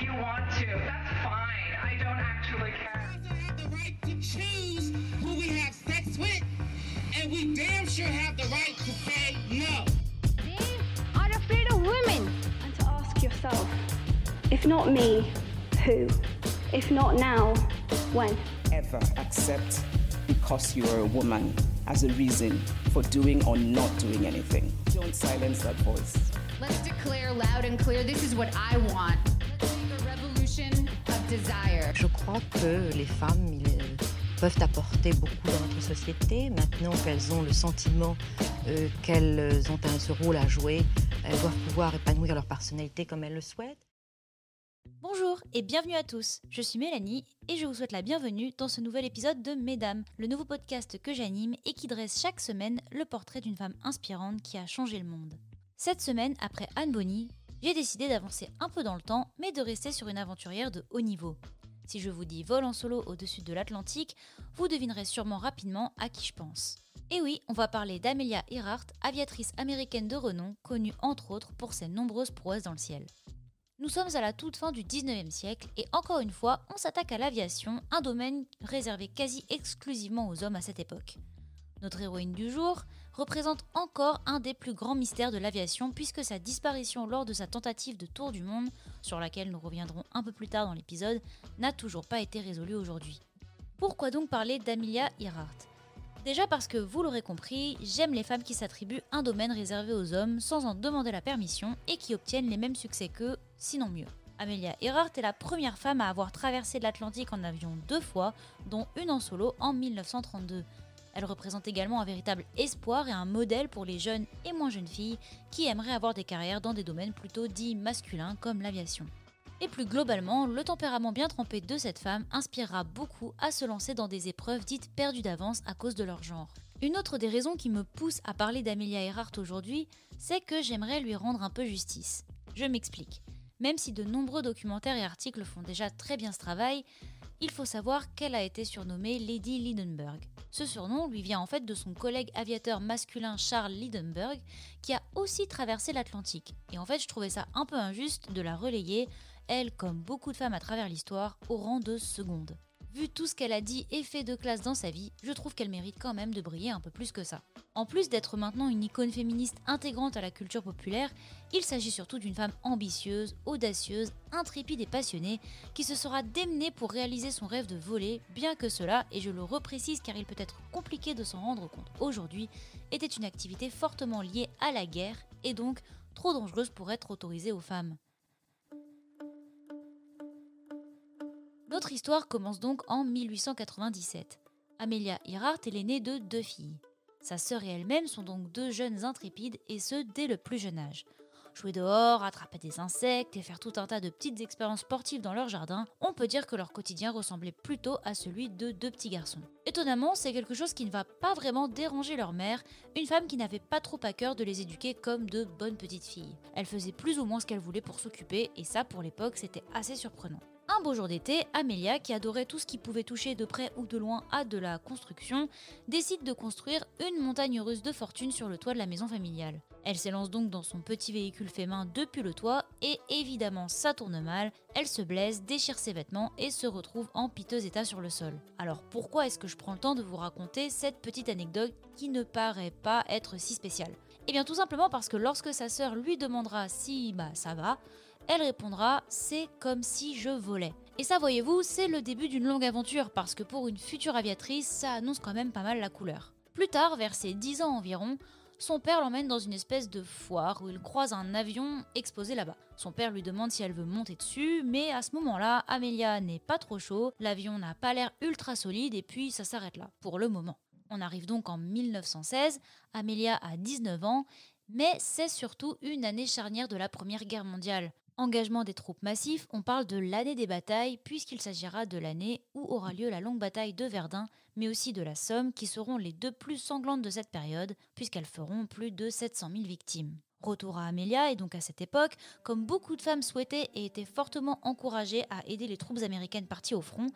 if you want to. That's fine. I don't actually care. have the right to choose who we have sex with, and we damn sure have the right to say no. They are afraid of women. And to ask yourself, if not me, who? If not now, when? ever accept because you are a woman as a reason for doing or not doing anything. Don't silence that voice. Let's declare loud and clear this is what I want. Je crois que les femmes peuvent apporter beaucoup dans notre société. Maintenant qu'elles ont le sentiment euh, qu'elles ont un, ce rôle à jouer, elles doivent pouvoir épanouir leur personnalité comme elles le souhaitent. Bonjour et bienvenue à tous, je suis Mélanie et je vous souhaite la bienvenue dans ce nouvel épisode de Mesdames, le nouveau podcast que j'anime et qui dresse chaque semaine le portrait d'une femme inspirante qui a changé le monde. Cette semaine, après Anne Bonny, j'ai décidé d'avancer un peu dans le temps mais de rester sur une aventurière de haut niveau. Si je vous dis vol en solo au-dessus de l'Atlantique, vous devinerez sûrement rapidement à qui je pense. Et oui, on va parler d'Amelia Earhart, aviatrice américaine de renom, connue entre autres pour ses nombreuses prouesses dans le ciel. Nous sommes à la toute fin du 19e siècle et encore une fois, on s'attaque à l'aviation, un domaine réservé quasi exclusivement aux hommes à cette époque. Notre héroïne du jour représente encore un des plus grands mystères de l'aviation puisque sa disparition lors de sa tentative de tour du monde, sur laquelle nous reviendrons un peu plus tard dans l'épisode, n'a toujours pas été résolue aujourd'hui. Pourquoi donc parler d'Amelia Earhart? Déjà parce que vous l'aurez compris, j'aime les femmes qui s'attribuent un domaine réservé aux hommes sans en demander la permission et qui obtiennent les mêmes succès qu'eux, sinon mieux. Amelia Earhart est la première femme à avoir traversé l'Atlantique en avion deux fois, dont une en solo en 1932. Elle représente également un véritable espoir et un modèle pour les jeunes et moins jeunes filles qui aimeraient avoir des carrières dans des domaines plutôt dits masculins comme l'aviation. Et plus globalement, le tempérament bien trempé de cette femme inspirera beaucoup à se lancer dans des épreuves dites perdues d'avance à cause de leur genre. Une autre des raisons qui me pousse à parler d'Amelia Earhart aujourd'hui, c'est que j'aimerais lui rendre un peu justice. Je m'explique. Même si de nombreux documentaires et articles font déjà très bien ce travail, il faut savoir qu'elle a été surnommée Lady Lindenberg. Ce surnom lui vient en fait de son collègue aviateur masculin Charles Lindenberg, qui a aussi traversé l'Atlantique. Et en fait, je trouvais ça un peu injuste de la relayer, elle, comme beaucoup de femmes à travers l'histoire, au rang de seconde. Vu tout ce qu'elle a dit et fait de classe dans sa vie, je trouve qu'elle mérite quand même de briller un peu plus que ça. En plus d'être maintenant une icône féministe intégrante à la culture populaire, il s'agit surtout d'une femme ambitieuse, audacieuse, intrépide et passionnée, qui se sera démenée pour réaliser son rêve de voler, bien que cela, et je le reprécise car il peut être compliqué de s'en rendre compte aujourd'hui, était une activité fortement liée à la guerre et donc trop dangereuse pour être autorisée aux femmes. Notre histoire commence donc en 1897. Amelia Earhart est l'aînée de deux filles. Sa sœur et elle-même sont donc deux jeunes intrépides et ce dès le plus jeune âge. Jouer dehors, attraper des insectes et faire tout un tas de petites expériences sportives dans leur jardin, on peut dire que leur quotidien ressemblait plutôt à celui de deux petits garçons. Étonnamment, c'est quelque chose qui ne va pas vraiment déranger leur mère, une femme qui n'avait pas trop à cœur de les éduquer comme de bonnes petites filles. Elle faisait plus ou moins ce qu'elle voulait pour s'occuper et ça pour l'époque c'était assez surprenant. Un beau jour d'été, Amelia, qui adorait tout ce qui pouvait toucher de près ou de loin à de la construction, décide de construire une montagne russe de fortune sur le toit de la maison familiale. Elle s'élance donc dans son petit véhicule fait main depuis le toit et évidemment ça tourne mal, elle se blesse, déchire ses vêtements et se retrouve en piteux état sur le sol. Alors pourquoi est-ce que je prends le temps de vous raconter cette petite anecdote qui ne paraît pas être si spéciale? Eh bien tout simplement parce que lorsque sa sœur lui demandera si bah ça va, elle répondra C'est comme si je volais. Et ça, voyez-vous, c'est le début d'une longue aventure parce que pour une future aviatrice, ça annonce quand même pas mal la couleur. Plus tard, vers ses 10 ans environ, son père l'emmène dans une espèce de foire où il croise un avion exposé là-bas. Son père lui demande si elle veut monter dessus, mais à ce moment-là, Amelia n'est pas trop chaud, l'avion n'a pas l'air ultra solide et puis ça s'arrête là, pour le moment. On arrive donc en 1916, Amelia a 19 ans, mais c'est surtout une année charnière de la Première Guerre mondiale. Engagement des troupes massifs, on parle de l'année des batailles, puisqu'il s'agira de l'année où aura lieu la longue bataille de Verdun, mais aussi de la Somme, qui seront les deux plus sanglantes de cette période, puisqu'elles feront plus de 700 000 victimes. Retour à Amelia, et donc à cette époque, comme beaucoup de femmes souhaitaient et étaient fortement encouragées à aider les troupes américaines parties au front,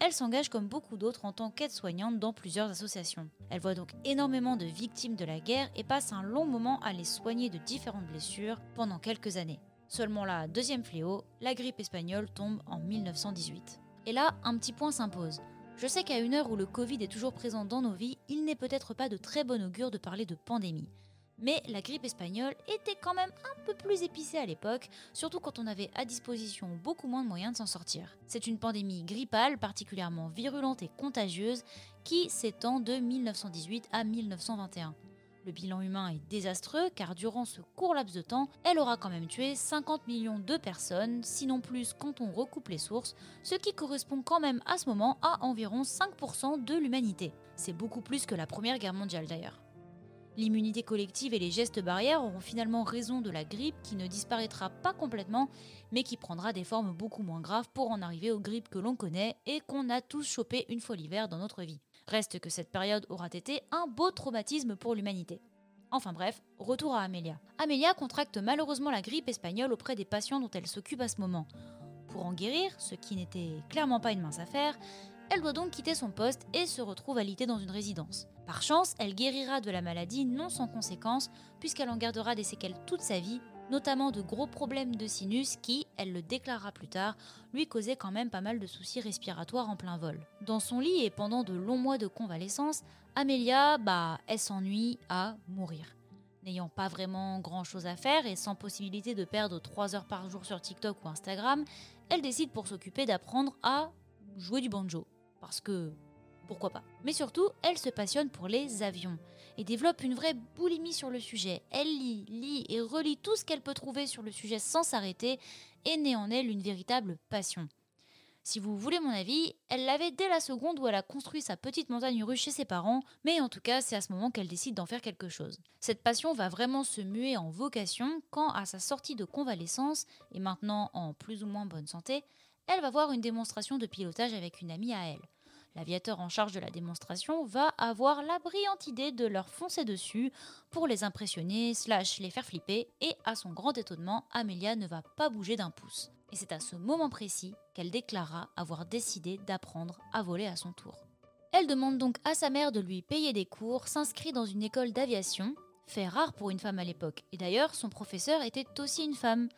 elle s'engage comme beaucoup d'autres en tant qu'aide-soignante dans plusieurs associations. Elle voit donc énormément de victimes de la guerre et passe un long moment à les soigner de différentes blessures pendant quelques années. Seulement la deuxième fléau, la grippe espagnole tombe en 1918. Et là, un petit point s'impose. Je sais qu'à une heure où le Covid est toujours présent dans nos vies, il n'est peut-être pas de très bon augure de parler de pandémie. Mais la grippe espagnole était quand même un peu plus épicée à l'époque, surtout quand on avait à disposition beaucoup moins de moyens de s'en sortir. C'est une pandémie grippale particulièrement virulente et contagieuse qui s'étend de 1918 à 1921. Le bilan humain est désastreux car durant ce court laps de temps, elle aura quand même tué 50 millions de personnes, sinon plus quand on recoupe les sources, ce qui correspond quand même à ce moment à environ 5% de l'humanité. C'est beaucoup plus que la Première Guerre mondiale d'ailleurs. L'immunité collective et les gestes barrières auront finalement raison de la grippe qui ne disparaîtra pas complètement, mais qui prendra des formes beaucoup moins graves pour en arriver aux grippes que l'on connaît et qu'on a tous chopé une fois l'hiver dans notre vie. Reste que cette période aura été un beau traumatisme pour l'humanité. Enfin bref, retour à Amelia. Amelia contracte malheureusement la grippe espagnole auprès des patients dont elle s'occupe à ce moment. Pour en guérir, ce qui n'était clairement pas une mince affaire, elle doit donc quitter son poste et se retrouve alitée dans une résidence. Par chance, elle guérira de la maladie non sans conséquences, puisqu'elle en gardera des séquelles toute sa vie, notamment de gros problèmes de sinus qui, elle le déclarera plus tard, lui causaient quand même pas mal de soucis respiratoires en plein vol. Dans son lit et pendant de longs mois de convalescence, Amelia, bah, elle s'ennuie à mourir. N'ayant pas vraiment grand chose à faire et sans possibilité de perdre 3 heures par jour sur TikTok ou Instagram, elle décide pour s'occuper d'apprendre à jouer du banjo parce que pourquoi pas. Mais surtout, elle se passionne pour les avions et développe une vraie boulimie sur le sujet. Elle lit, lit et relit tout ce qu'elle peut trouver sur le sujet sans s'arrêter et naît en elle une véritable passion. Si vous voulez mon avis, elle l'avait dès la seconde où elle a construit sa petite montagne russe chez ses parents, mais en tout cas c'est à ce moment qu'elle décide d'en faire quelque chose. Cette passion va vraiment se muer en vocation quand à sa sortie de convalescence, et maintenant en plus ou moins bonne santé, elle va voir une démonstration de pilotage avec une amie à elle. L'aviateur en charge de la démonstration va avoir la brillante idée de leur foncer dessus pour les impressionner, slash les faire flipper, et à son grand étonnement, Amelia ne va pas bouger d'un pouce. Et c'est à ce moment précis qu'elle déclara avoir décidé d'apprendre à voler à son tour. Elle demande donc à sa mère de lui payer des cours, s'inscrit dans une école d'aviation, fait rare pour une femme à l'époque, et d'ailleurs son professeur était aussi une femme.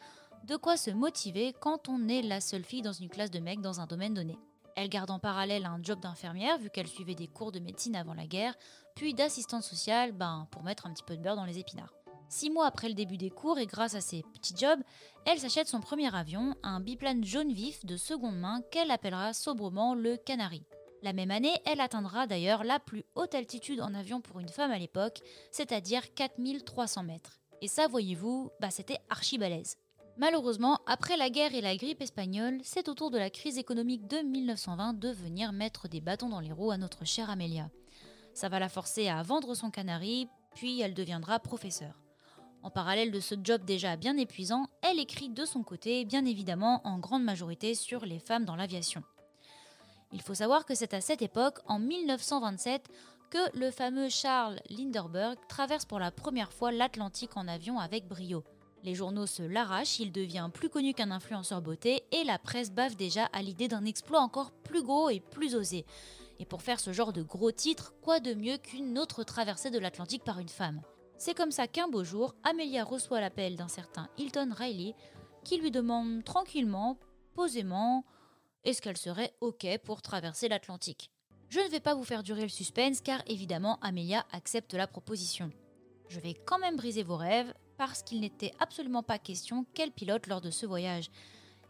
De quoi se motiver quand on est la seule fille dans une classe de mecs dans un domaine donné. Elle garde en parallèle un job d'infirmière vu qu'elle suivait des cours de médecine avant la guerre, puis d'assistante sociale ben, pour mettre un petit peu de beurre dans les épinards. Six mois après le début des cours et grâce à ses petits jobs, elle s'achète son premier avion, un biplane jaune vif de seconde main qu'elle appellera sobrement le Canary. La même année, elle atteindra d'ailleurs la plus haute altitude en avion pour une femme à l'époque, c'est-à-dire 4300 mètres. Et ça, voyez-vous, bah c'était archi balèze. Malheureusement, après la guerre et la grippe espagnole, c'est au tour de la crise économique de 1920 de venir mettre des bâtons dans les roues à notre chère Amelia. Ça va la forcer à vendre son canari, puis elle deviendra professeure. En parallèle de ce job déjà bien épuisant, elle écrit de son côté, bien évidemment en grande majorité sur les femmes dans l'aviation. Il faut savoir que c'est à cette époque, en 1927, que le fameux Charles Lindbergh traverse pour la première fois l'Atlantique en avion avec brio. Les journaux se l'arrachent, il devient plus connu qu'un influenceur beauté et la presse bave déjà à l'idée d'un exploit encore plus gros et plus osé. Et pour faire ce genre de gros titre, quoi de mieux qu'une autre traversée de l'Atlantique par une femme? C'est comme ça qu'un beau jour, Amelia reçoit l'appel d'un certain Hilton Riley qui lui demande tranquillement, posément, est-ce qu'elle serait OK pour traverser l'Atlantique? Je ne vais pas vous faire durer le suspense car évidemment Amelia accepte la proposition. Je vais quand même briser vos rêves, parce qu'il n'était absolument pas question qu'elle pilote lors de ce voyage.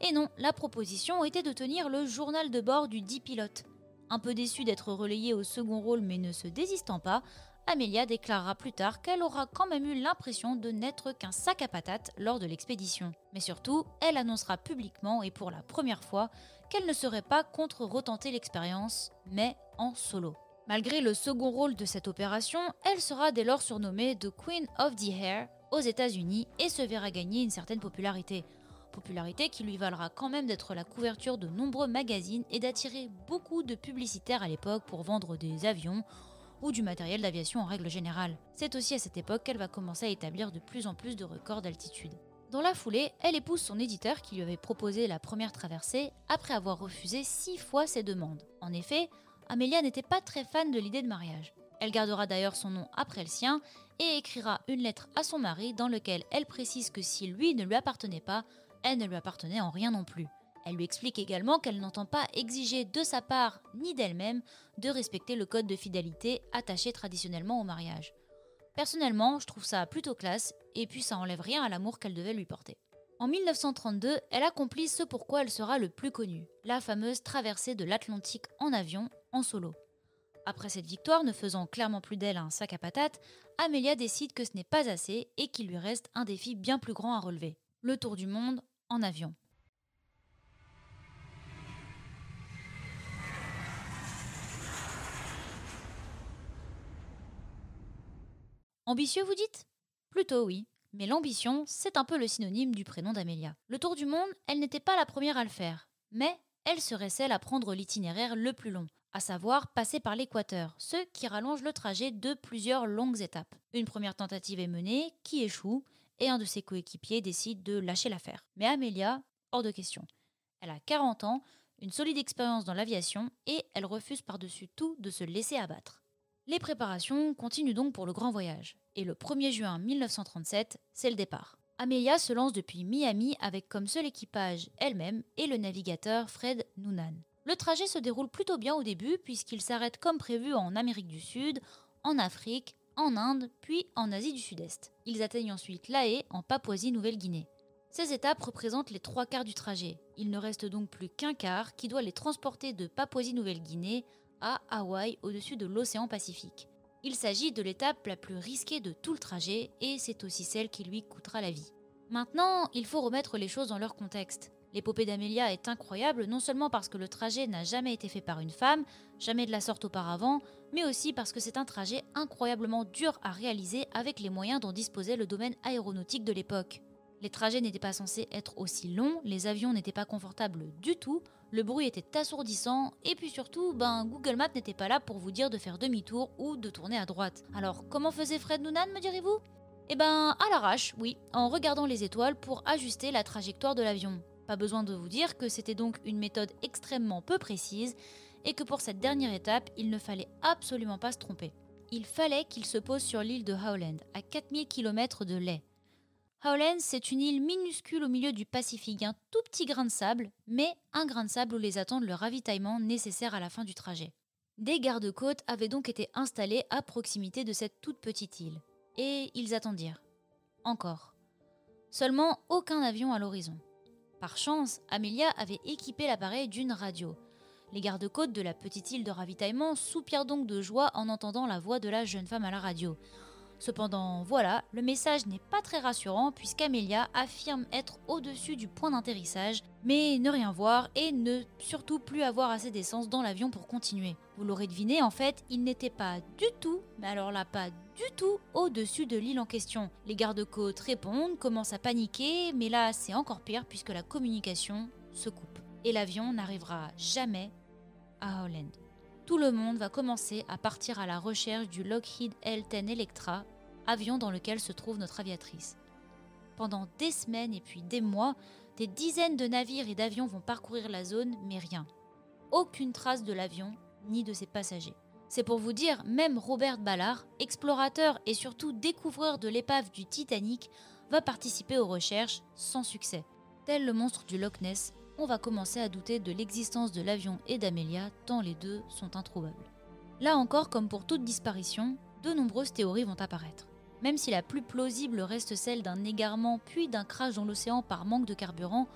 Et non, la proposition était de tenir le journal de bord du dit pilote. Un peu déçue d'être relayée au second rôle mais ne se désistant pas, Amelia déclarera plus tard qu'elle aura quand même eu l'impression de n'être qu'un sac à patates lors de l'expédition. Mais surtout, elle annoncera publiquement et pour la première fois qu'elle ne serait pas contre retenter l'expérience, mais en solo. Malgré le second rôle de cette opération, elle sera dès lors surnommée The Queen of the Air, aux États-Unis et se verra gagner une certaine popularité. Popularité qui lui valera quand même d'être la couverture de nombreux magazines et d'attirer beaucoup de publicitaires à l'époque pour vendre des avions ou du matériel d'aviation en règle générale. C'est aussi à cette époque qu'elle va commencer à établir de plus en plus de records d'altitude. Dans la foulée, elle épouse son éditeur qui lui avait proposé la première traversée après avoir refusé six fois ses demandes. En effet, Amelia n'était pas très fan de l'idée de mariage. Elle gardera d'ailleurs son nom après le sien et écrira une lettre à son mari dans laquelle elle précise que si lui ne lui appartenait pas, elle ne lui appartenait en rien non plus. Elle lui explique également qu'elle n'entend pas exiger de sa part ni d'elle-même de respecter le code de fidélité attaché traditionnellement au mariage. Personnellement, je trouve ça plutôt classe et puis ça enlève rien à l'amour qu'elle devait lui porter. En 1932, elle accomplit ce pourquoi elle sera le plus connue, la fameuse traversée de l'Atlantique en avion, en solo. Après cette victoire, ne faisant clairement plus d'elle un sac à patates, Amelia décide que ce n'est pas assez et qu'il lui reste un défi bien plus grand à relever. Le tour du monde en avion. Ambitieux, vous dites? Plutôt oui. Mais l'ambition, c'est un peu le synonyme du prénom d'Amelia. Le tour du monde, elle n'était pas la première à le faire. Mais elle serait celle à prendre l'itinéraire le plus long, à savoir passer par l'équateur, ce qui rallonge le trajet de plusieurs longues étapes. Une première tentative est menée, qui échoue, et un de ses coéquipiers décide de lâcher l'affaire. Mais Amelia, hors de question. Elle a 40 ans, une solide expérience dans l'aviation, et elle refuse par-dessus tout de se laisser abattre. Les préparations continuent donc pour le grand voyage, et le 1er juin 1937, c'est le départ. Amelia se lance depuis Miami avec comme seul équipage elle-même et le navigateur Fred Noonan. Le trajet se déroule plutôt bien au début puisqu'il s'arrête comme prévu en Amérique du Sud, en Afrique, en Inde, puis en Asie du Sud-Est. Ils atteignent ensuite La Haye en Papouasie-Nouvelle-Guinée. Ces étapes représentent les trois quarts du trajet. Il ne reste donc plus qu'un quart qui doit les transporter de Papouasie-Nouvelle-Guinée à Hawaï au-dessus de l'océan Pacifique. Il s'agit de l'étape la plus risquée de tout le trajet et c'est aussi celle qui lui coûtera la vie. Maintenant, il faut remettre les choses dans leur contexte. L'épopée d'Amelia est incroyable non seulement parce que le trajet n'a jamais été fait par une femme, jamais de la sorte auparavant, mais aussi parce que c'est un trajet incroyablement dur à réaliser avec les moyens dont disposait le domaine aéronautique de l'époque. Les trajets n'étaient pas censés être aussi longs, les avions n'étaient pas confortables du tout, le bruit était assourdissant, et puis surtout, ben Google Maps n'était pas là pour vous dire de faire demi-tour ou de tourner à droite. Alors comment faisait Fred Noonan, me direz-vous? Eh ben à l'arrache, oui, en regardant les étoiles pour ajuster la trajectoire de l'avion. Pas besoin de vous dire que c'était donc une méthode extrêmement peu précise, et que pour cette dernière étape, il ne fallait absolument pas se tromper. Il fallait qu'il se pose sur l'île de Howland, à 4000 km de Ley. Howland, c'est une île minuscule au milieu du Pacifique, un tout petit grain de sable, mais un grain de sable où les attendent le ravitaillement nécessaire à la fin du trajet. Des gardes-côtes avaient donc été installés à proximité de cette toute petite île. Et ils attendirent. Encore. Seulement aucun avion à l'horizon. Par chance, Amelia avait équipé l'appareil d'une radio. Les gardes-côtes de la petite île de ravitaillement soupirent donc de joie en entendant la voix de la jeune femme à la radio. Cependant, voilà, le message n'est pas très rassurant puisqu'Amelia affirme être au-dessus du point d'atterrissage, mais ne rien voir et ne surtout plus avoir assez d'essence dans l'avion pour continuer. Vous l'aurez deviné, en fait, il n'était pas du tout, mais alors là pas du tout, au-dessus de l'île en question. Les gardes-côtes répondent, commencent à paniquer, mais là c'est encore pire puisque la communication se coupe. Et l'avion n'arrivera jamais à Holland tout le monde va commencer à partir à la recherche du Lockheed L-10 Electra, avion dans lequel se trouve notre aviatrice. Pendant des semaines et puis des mois, des dizaines de navires et d'avions vont parcourir la zone, mais rien. Aucune trace de l'avion ni de ses passagers. C'est pour vous dire, même Robert Ballard, explorateur et surtout découvreur de l'épave du Titanic, va participer aux recherches sans succès. Tel le monstre du Loch Ness, on va commencer à douter de l'existence de l'avion et d'Amelia, tant les deux sont introuvables. Là encore, comme pour toute disparition, de nombreuses théories vont apparaître. Même si la plus plausible reste celle d'un égarement puis d'un crash dans l'océan par manque de carburant,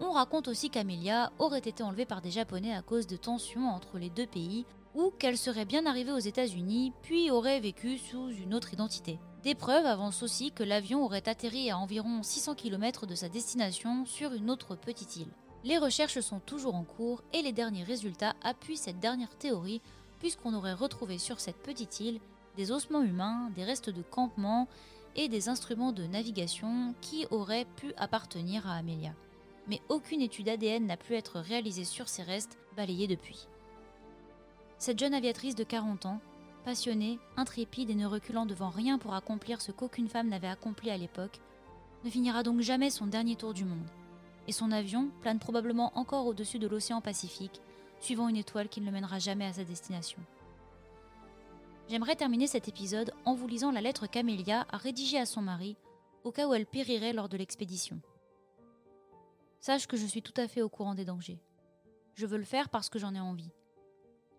on raconte aussi qu'Amelia aurait été enlevée par des Japonais à cause de tensions entre les deux pays, ou qu'elle serait bien arrivée aux États-Unis puis aurait vécu sous une autre identité. Des preuves avancent aussi que l'avion aurait atterri à environ 600 km de sa destination sur une autre petite île. Les recherches sont toujours en cours et les derniers résultats appuient cette dernière théorie puisqu'on aurait retrouvé sur cette petite île des ossements humains, des restes de campement et des instruments de navigation qui auraient pu appartenir à Amelia. Mais aucune étude ADN n'a pu être réalisée sur ces restes, balayés depuis. Cette jeune aviatrice de 40 ans, passionnée, intrépide et ne reculant devant rien pour accomplir ce qu'aucune femme n'avait accompli à l'époque, ne finira donc jamais son dernier tour du monde et son avion plane probablement encore au-dessus de l'océan Pacifique, suivant une étoile qui ne le mènera jamais à sa destination. J'aimerais terminer cet épisode en vous lisant la lettre qu'Amélia a rédigée à son mari au cas où elle périrait lors de l'expédition. Sache que je suis tout à fait au courant des dangers. Je veux le faire parce que j'en ai envie.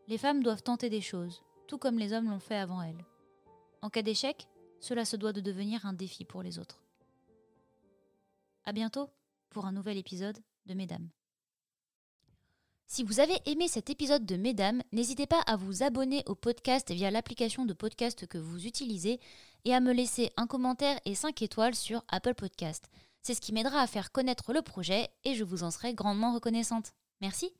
Les femmes doivent tenter des choses, tout comme les hommes l'ont fait avant elles. En cas d'échec, cela se doit de devenir un défi pour les autres. À bientôt pour un nouvel épisode de Mesdames. Si vous avez aimé cet épisode de Mesdames, n'hésitez pas à vous abonner au podcast via l'application de podcast que vous utilisez et à me laisser un commentaire et 5 étoiles sur Apple Podcast. C'est ce qui m'aidera à faire connaître le projet et je vous en serai grandement reconnaissante. Merci.